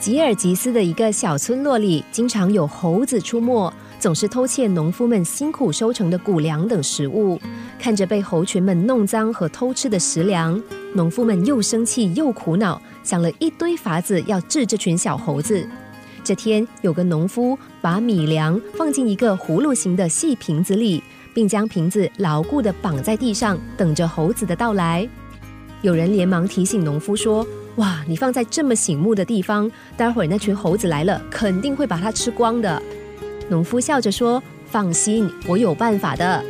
吉尔吉斯的一个小村落里，经常有猴子出没，总是偷窃农夫们辛苦收成的谷粮等食物。看着被猴群们弄脏和偷吃的食粮，农夫们又生气又苦恼，想了一堆法子要治这群小猴子。这天，有个农夫把米粮放进一个葫芦形的细瓶子里，并将瓶子牢固地绑在地上，等着猴子的到来。有人连忙提醒农夫说。哇！你放在这么醒目的地方，待会儿那群猴子来了，肯定会把它吃光的。农夫笑着说：“放心，我有办法的。”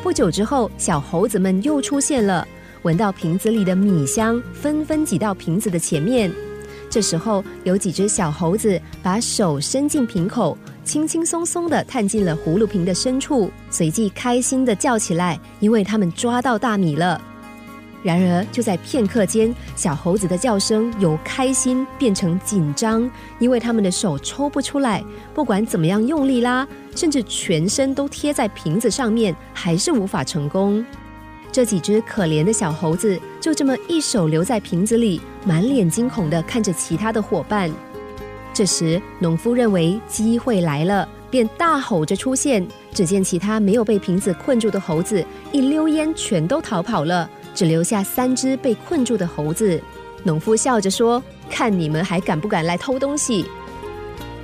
不久之后，小猴子们又出现了，闻到瓶子里的米香，纷纷挤到瓶子的前面。这时候，有几只小猴子把手伸进瓶口，轻轻松松地探进了葫芦瓶的深处，随即开心地叫起来，因为他们抓到大米了。然而，就在片刻间，小猴子的叫声由开心变成紧张，因为他们的手抽不出来，不管怎么样用力拉，甚至全身都贴在瓶子上面，还是无法成功。这几只可怜的小猴子就这么一手留在瓶子里，满脸惊恐地看着其他的伙伴。这时，农夫认为机会来了，便大吼着出现。只见其他没有被瓶子困住的猴子一溜烟全都逃跑了。只留下三只被困住的猴子，农夫笑着说：“看你们还敢不敢来偷东西？”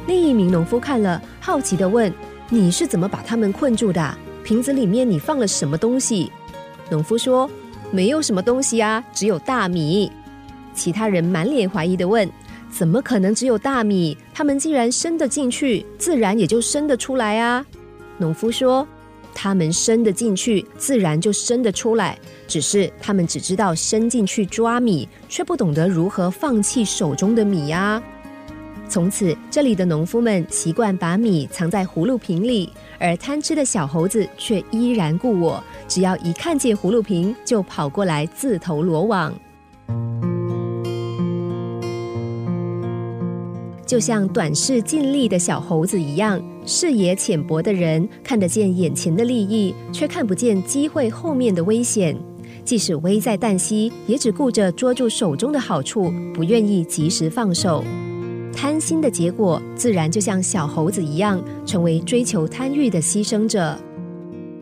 另一名农夫看了，好奇的问：“你是怎么把他们困住的？瓶子里面你放了什么东西？”农夫说：“没有什么东西啊，只有大米。”其他人满脸怀疑的问：“怎么可能只有大米？他们既然伸得进去，自然也就伸得出来啊？”农夫说。他们伸得进去，自然就伸得出来。只是他们只知道伸进去抓米，却不懂得如何放弃手中的米呀。从此，这里的农夫们习惯把米藏在葫芦瓶里，而贪吃的小猴子却依然故我，只要一看见葫芦瓶，就跑过来自投罗网。就像短视尽力的小猴子一样，视野浅薄的人看得见眼前的利益，却看不见机会后面的危险。即使危在旦夕，也只顾着捉住手中的好处，不愿意及时放手。贪心的结果，自然就像小猴子一样，成为追求贪欲的牺牲者。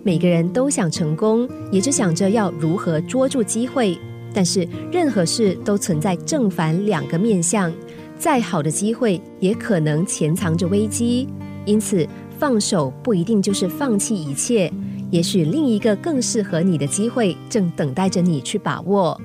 每个人都想成功，也只想着要如何捉住机会。但是，任何事都存在正反两个面相。再好的机会，也可能潜藏着危机，因此放手不一定就是放弃一切，也许另一个更适合你的机会正等待着你去把握。